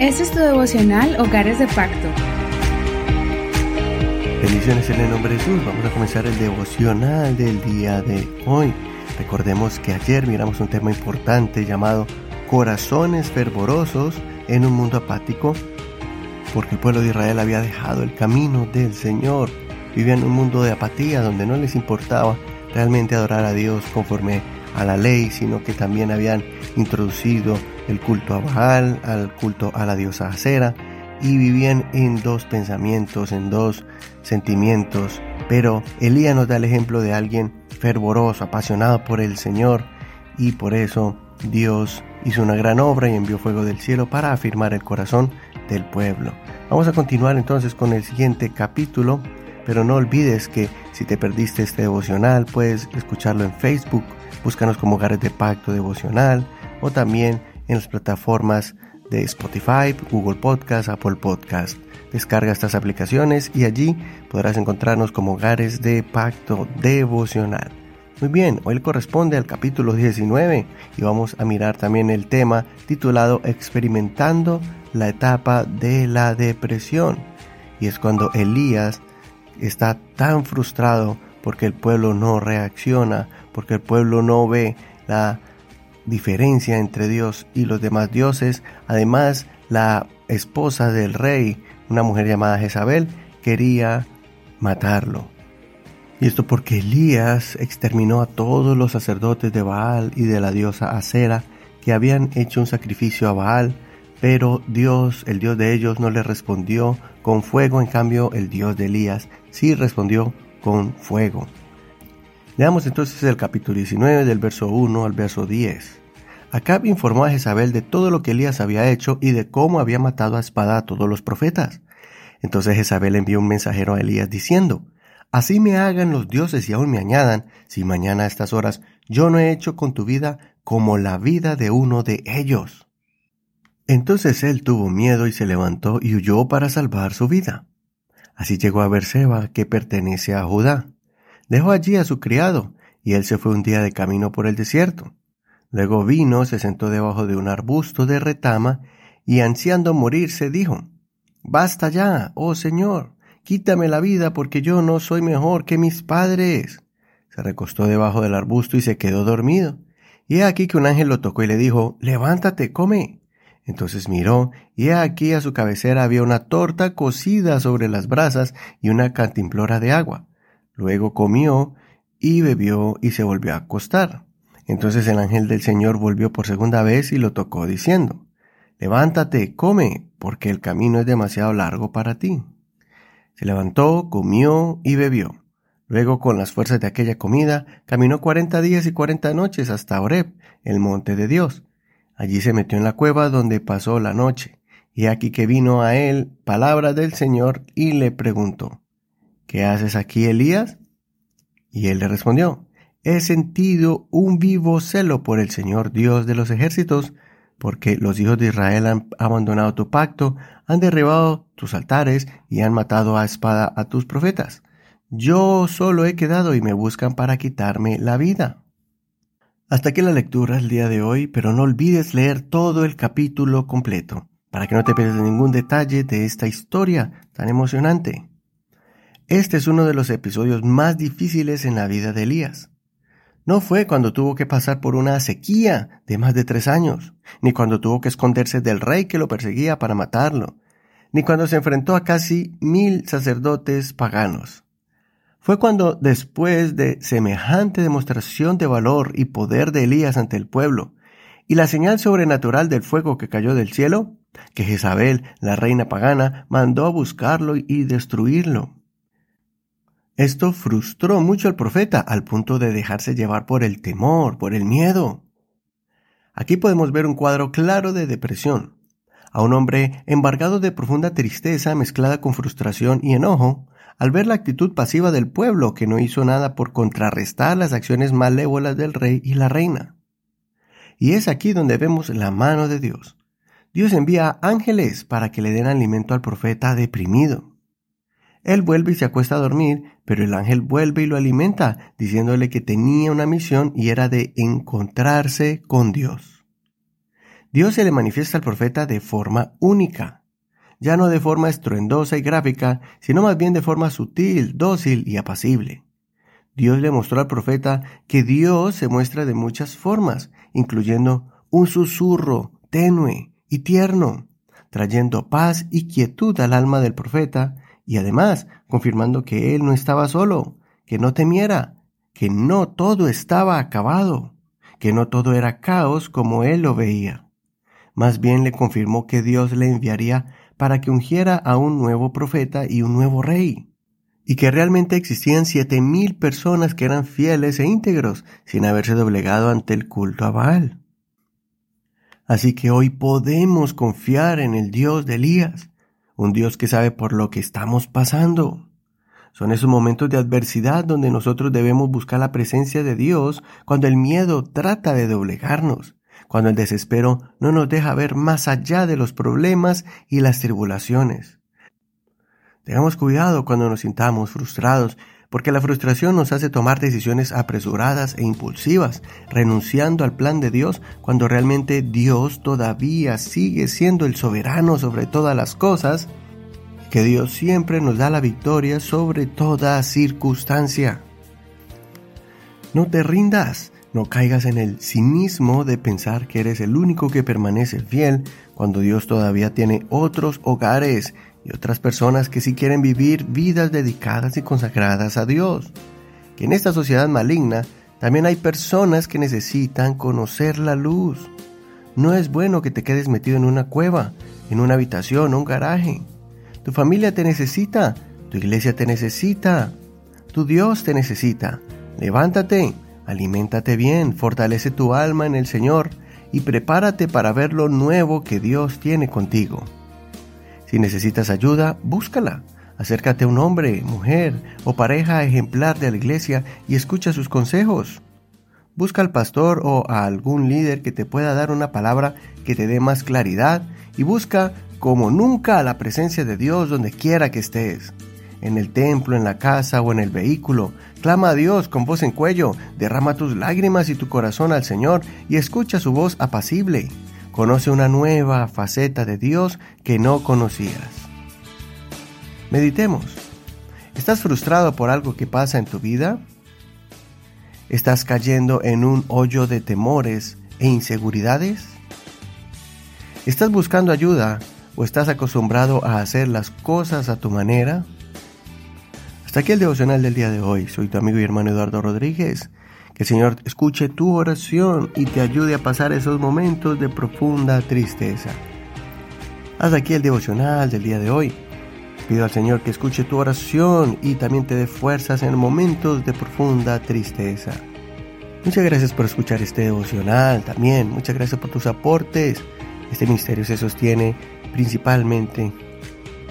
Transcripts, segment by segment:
Este es tu devocional Hogares de Pacto. Bendiciones en el nombre de Jesús. Vamos a comenzar el devocional del día de hoy. Recordemos que ayer miramos un tema importante llamado corazones fervorosos en un mundo apático, porque el pueblo de Israel había dejado el camino del Señor. Vivía en un mundo de apatía donde no les importaba realmente adorar a Dios conforme a la ley, sino que también habían introducido el culto a Baal, al culto a la diosa Acera, y vivían en dos pensamientos, en dos sentimientos. Pero Elías nos da el ejemplo de alguien fervoroso, apasionado por el Señor, y por eso Dios hizo una gran obra y envió fuego del cielo para afirmar el corazón del pueblo. Vamos a continuar entonces con el siguiente capítulo, pero no olvides que si te perdiste este devocional puedes escucharlo en Facebook, búscanos como Hogares de Pacto Devocional o también en las plataformas de Spotify, Google Podcast, Apple Podcast. Descarga estas aplicaciones y allí podrás encontrarnos como Hogares de Pacto Devocional. Muy bien, hoy corresponde al capítulo 19 y vamos a mirar también el tema titulado Experimentando la etapa de la depresión. Y es cuando Elías está tan frustrado porque el pueblo no reacciona, porque el pueblo no ve la diferencia entre Dios y los demás dioses. Además, la esposa del rey, una mujer llamada Jezabel, quería matarlo. Y esto porque Elías exterminó a todos los sacerdotes de Baal y de la diosa Acera que habían hecho un sacrificio a Baal, pero Dios, el Dios de ellos, no le respondió con fuego, en cambio el Dios de Elías sí respondió con fuego. Leamos entonces el capítulo 19 del verso 1 al verso 10. Acab informó a Jezabel de todo lo que Elías había hecho y de cómo había matado a espada a todos los profetas. Entonces Jezabel envió un mensajero a Elías diciendo, Así me hagan los dioses y aún me añadan, si mañana a estas horas yo no he hecho con tu vida como la vida de uno de ellos. Entonces él tuvo miedo y se levantó y huyó para salvar su vida. Así llegó a Berseba, que pertenece a Judá. Dejó allí a su criado, y él se fue un día de camino por el desierto. Luego vino, se sentó debajo de un arbusto de retama, y ansiando morirse dijo, Basta ya, oh Señor, quítame la vida porque yo no soy mejor que mis padres. Se recostó debajo del arbusto y se quedó dormido. Y he aquí que un ángel lo tocó y le dijo, Levántate, come. Entonces miró, y he aquí a su cabecera había una torta cocida sobre las brasas y una cantimplora de agua. Luego comió y bebió y se volvió a acostar. Entonces el ángel del Señor volvió por segunda vez y lo tocó diciendo, Levántate, come, porque el camino es demasiado largo para ti. Se levantó, comió y bebió. Luego, con las fuerzas de aquella comida, caminó cuarenta días y cuarenta noches hasta Oreb, el monte de Dios. Allí se metió en la cueva donde pasó la noche. Y aquí que vino a él palabra del Señor y le preguntó, ¿Qué haces aquí, Elías? Y él le respondió, He sentido un vivo celo por el Señor Dios de los ejércitos, porque los hijos de Israel han abandonado tu pacto, han derribado tus altares y han matado a espada a tus profetas. Yo solo he quedado y me buscan para quitarme la vida. Hasta aquí la lectura el día de hoy, pero no olvides leer todo el capítulo completo, para que no te pierdas ningún detalle de esta historia tan emocionante. Este es uno de los episodios más difíciles en la vida de Elías. No fue cuando tuvo que pasar por una sequía de más de tres años, ni cuando tuvo que esconderse del rey que lo perseguía para matarlo, ni cuando se enfrentó a casi mil sacerdotes paganos. Fue cuando, después de semejante demostración de valor y poder de Elías ante el pueblo, y la señal sobrenatural del fuego que cayó del cielo, que Jezabel, la reina pagana, mandó a buscarlo y destruirlo. Esto frustró mucho al profeta al punto de dejarse llevar por el temor, por el miedo. Aquí podemos ver un cuadro claro de depresión. A un hombre embargado de profunda tristeza mezclada con frustración y enojo, al ver la actitud pasiva del pueblo que no hizo nada por contrarrestar las acciones malévolas del rey y la reina. Y es aquí donde vemos la mano de Dios. Dios envía ángeles para que le den alimento al profeta deprimido. Él vuelve y se acuesta a dormir, pero el ángel vuelve y lo alimenta, diciéndole que tenía una misión y era de encontrarse con Dios. Dios se le manifiesta al profeta de forma única, ya no de forma estruendosa y gráfica, sino más bien de forma sutil, dócil y apacible. Dios le mostró al profeta que Dios se muestra de muchas formas, incluyendo un susurro tenue y tierno, trayendo paz y quietud al alma del profeta y además confirmando que él no estaba solo, que no temiera, que no todo estaba acabado, que no todo era caos como él lo veía. Más bien le confirmó que Dios le enviaría para que ungiera a un nuevo profeta y un nuevo rey, y que realmente existían siete mil personas que eran fieles e íntegros sin haberse doblegado ante el culto a Baal. Así que hoy podemos confiar en el Dios de Elías, un Dios que sabe por lo que estamos pasando. Son esos momentos de adversidad donde nosotros debemos buscar la presencia de Dios cuando el miedo trata de doblegarnos cuando el desespero no nos deja ver más allá de los problemas y las tribulaciones. Tengamos cuidado cuando nos sintamos frustrados, porque la frustración nos hace tomar decisiones apresuradas e impulsivas, renunciando al plan de Dios cuando realmente Dios todavía sigue siendo el soberano sobre todas las cosas, que Dios siempre nos da la victoria sobre toda circunstancia. No te rindas, no caigas en el cinismo de pensar que eres el único que permanece fiel cuando Dios todavía tiene otros hogares y otras personas que sí quieren vivir vidas dedicadas y consagradas a Dios. Que en esta sociedad maligna también hay personas que necesitan conocer la luz. No es bueno que te quedes metido en una cueva, en una habitación o un garaje. Tu familia te necesita, tu iglesia te necesita, tu Dios te necesita. Levántate Aliméntate bien, fortalece tu alma en el Señor y prepárate para ver lo nuevo que Dios tiene contigo. Si necesitas ayuda, búscala. Acércate a un hombre, mujer o pareja ejemplar de la iglesia y escucha sus consejos. Busca al pastor o a algún líder que te pueda dar una palabra que te dé más claridad y busca como nunca la presencia de Dios donde quiera que estés en el templo, en la casa o en el vehículo. Clama a Dios con voz en cuello, derrama tus lágrimas y tu corazón al Señor y escucha su voz apacible. Conoce una nueva faceta de Dios que no conocías. Meditemos. ¿Estás frustrado por algo que pasa en tu vida? ¿Estás cayendo en un hoyo de temores e inseguridades? ¿Estás buscando ayuda o estás acostumbrado a hacer las cosas a tu manera? Hasta aquí el devocional del día de hoy. Soy tu amigo y hermano Eduardo Rodríguez. Que el Señor escuche tu oración y te ayude a pasar esos momentos de profunda tristeza. Hasta aquí el devocional del día de hoy. Pido al Señor que escuche tu oración y también te dé fuerzas en momentos de profunda tristeza. Muchas gracias por escuchar este devocional también. Muchas gracias por tus aportes. Este ministerio se sostiene principalmente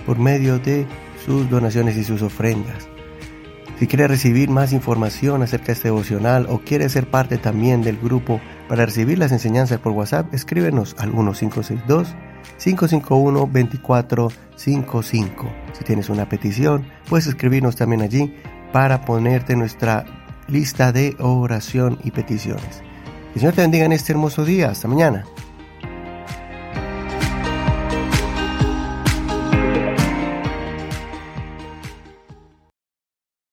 por medio de sus donaciones y sus ofrendas. Si quieres recibir más información acerca de este devocional o quieres ser parte también del grupo para recibir las enseñanzas por WhatsApp, escríbenos al 1562-551-2455. Si tienes una petición, puedes escribirnos también allí para ponerte nuestra lista de oración y peticiones. Que el Señor te bendiga en este hermoso día. Hasta mañana.